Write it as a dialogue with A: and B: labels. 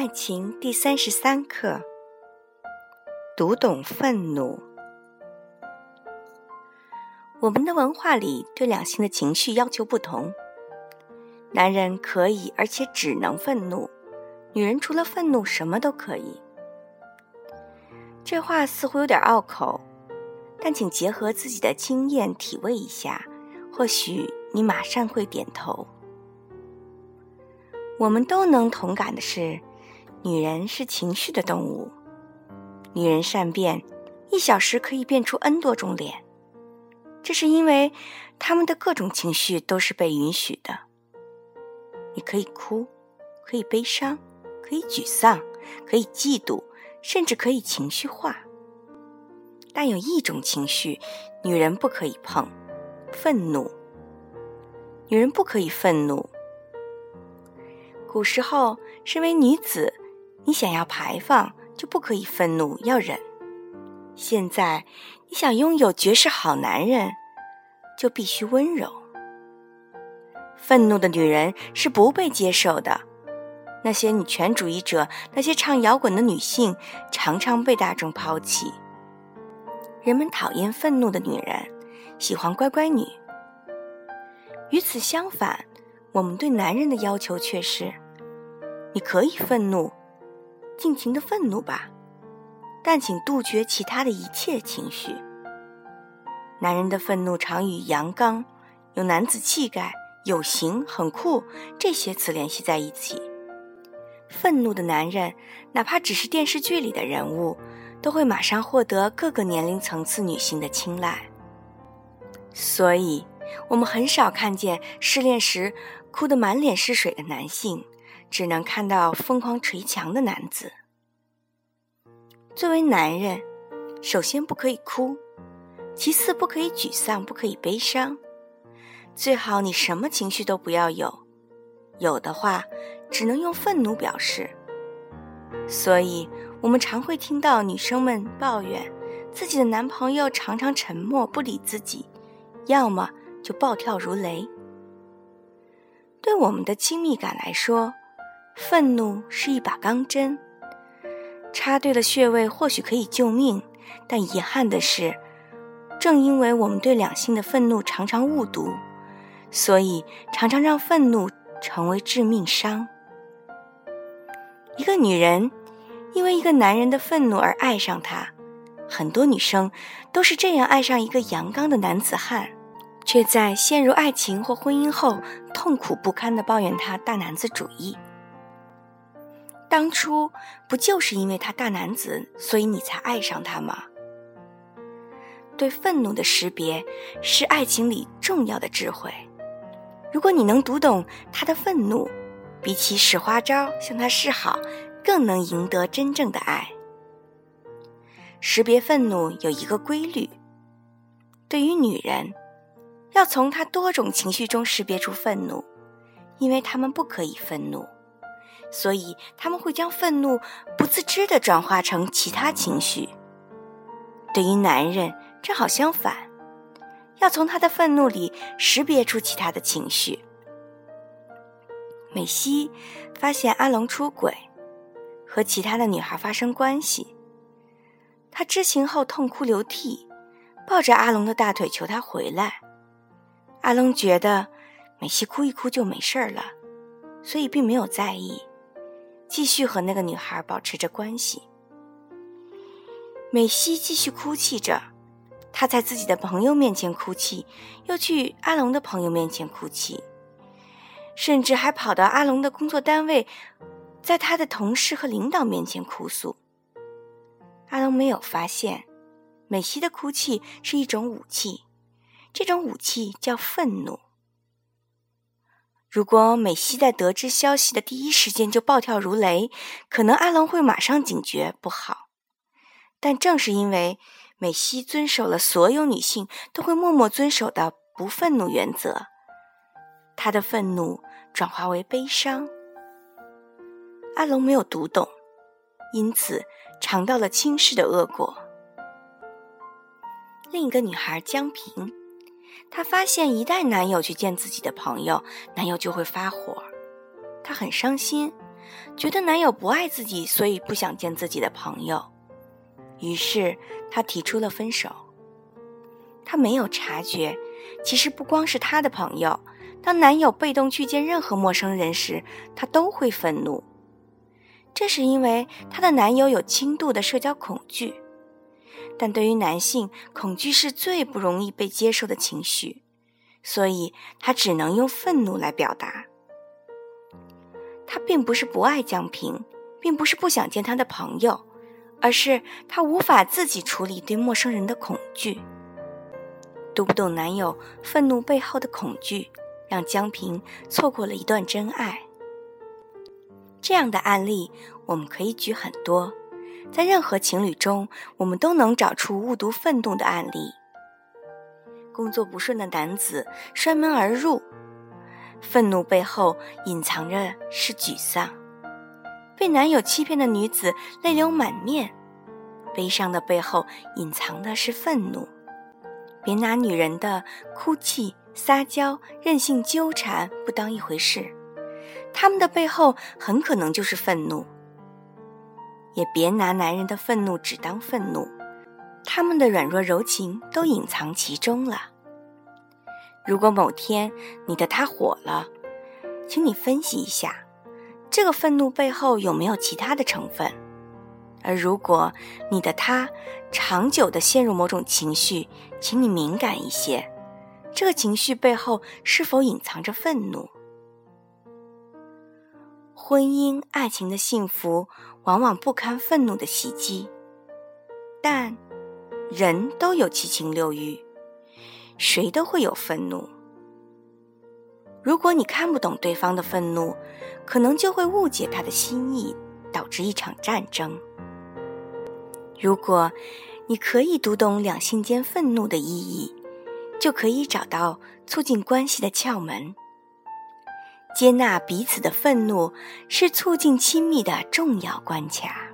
A: 爱情第三十三课：读懂愤怒。我们的文化里对两性的情绪要求不同，男人可以而且只能愤怒，女人除了愤怒什么都可以。这话似乎有点拗口，但请结合自己的经验体味一下，或许你马上会点头。我们都能同感的是。女人是情绪的动物，女人善变，一小时可以变出 N 多种脸。这是因为她们的各种情绪都是被允许的。你可以哭，可以悲伤，可以沮丧，可以嫉妒，甚至可以情绪化。但有一种情绪，女人不可以碰：愤怒。女人不可以愤怒。古时候，身为女子。你想要排放，就不可以愤怒，要忍。现在，你想拥有绝世好男人，就必须温柔。愤怒的女人是不被接受的。那些女权主义者，那些唱摇滚的女性，常常被大众抛弃。人们讨厌愤怒的女人，喜欢乖乖女。与此相反，我们对男人的要求却是：你可以愤怒。尽情的愤怒吧，但请杜绝其他的一切情绪。男人的愤怒常与阳刚、有男子气概、有型、很酷这些词联系在一起。愤怒的男人，哪怕只是电视剧里的人物，都会马上获得各个年龄层次女性的青睐。所以，我们很少看见失恋时哭得满脸是水的男性。只能看到疯狂捶墙的男子。作为男人，首先不可以哭，其次不可以沮丧，不可以悲伤，最好你什么情绪都不要有，有的话只能用愤怒表示。所以，我们常会听到女生们抱怨自己的男朋友常常沉默不理自己，要么就暴跳如雷。对我们的亲密感来说，愤怒是一把钢针，插对了穴位或许可以救命，但遗憾的是，正因为我们对两性的愤怒常常误读，所以常常让愤怒成为致命伤。一个女人因为一个男人的愤怒而爱上他，很多女生都是这样爱上一个阳刚的男子汉，却在陷入爱情或婚姻后痛苦不堪地抱怨他大男子主义。当初不就是因为他大男子，所以你才爱上他吗？对愤怒的识别是爱情里重要的智慧。如果你能读懂他的愤怒，比起使花招向他示好，更能赢得真正的爱。识别愤怒有一个规律：对于女人，要从她多种情绪中识别出愤怒，因为她们不可以愤怒。所以他们会将愤怒不自知地转化成其他情绪。对于男人，正好相反，要从他的愤怒里识别出其他的情绪。美西发现阿龙出轨，和其他的女孩发生关系，他知情后痛哭流涕，抱着阿龙的大腿求他回来。阿龙觉得美西哭一哭就没事了，所以并没有在意。继续和那个女孩保持着关系。美西继续哭泣着，她在自己的朋友面前哭泣，又去阿龙的朋友面前哭泣，甚至还跑到阿龙的工作单位，在他的同事和领导面前哭诉。阿龙没有发现，美西的哭泣是一种武器，这种武器叫愤怒。如果美西在得知消息的第一时间就暴跳如雷，可能阿龙会马上警觉，不好。但正是因为美西遵守了所有女性都会默默遵守的不愤怒原则，她的愤怒转化为悲伤。阿龙没有读懂，因此尝到了轻视的恶果。另一个女孩江平。她发现，一旦男友去见自己的朋友，男友就会发火，她很伤心，觉得男友不爱自己，所以不想见自己的朋友，于是她提出了分手。她没有察觉，其实不光是她的朋友，当男友被动去见任何陌生人时，她都会愤怒。这是因为她的男友有轻度的社交恐惧，但对于男性，恐惧是最不容易被接受的情绪，所以他只能用愤怒来表达。他并不是不爱江平，并不是不想见他的朋友，而是他无法自己处理对陌生人的恐惧。读不懂男友愤怒背后的恐惧，让江平错过了一段真爱。这样的案例我们可以举很多，在任何情侣中，我们都能找出误读愤怒的案例。工作不顺的男子摔门而入。愤怒背后隐藏着是沮丧，被男友欺骗的女子泪流满面，悲伤的背后隐藏的是愤怒。别拿女人的哭泣、撒娇、任性纠缠不当一回事，他们的背后很可能就是愤怒。也别拿男人的愤怒只当愤怒，他们的软弱柔情都隐藏其中了。如果某天你的他火了，请你分析一下，这个愤怒背后有没有其他的成分？而如果你的他长久的陷入某种情绪，请你敏感一些，这个情绪背后是否隐藏着愤怒？婚姻爱情的幸福往往不堪愤怒的袭击，但人都有七情六欲。谁都会有愤怒。如果你看不懂对方的愤怒，可能就会误解他的心意，导致一场战争。如果你可以读懂两性间愤怒的意义，就可以找到促进关系的窍门。接纳彼此的愤怒，是促进亲密的重要关卡。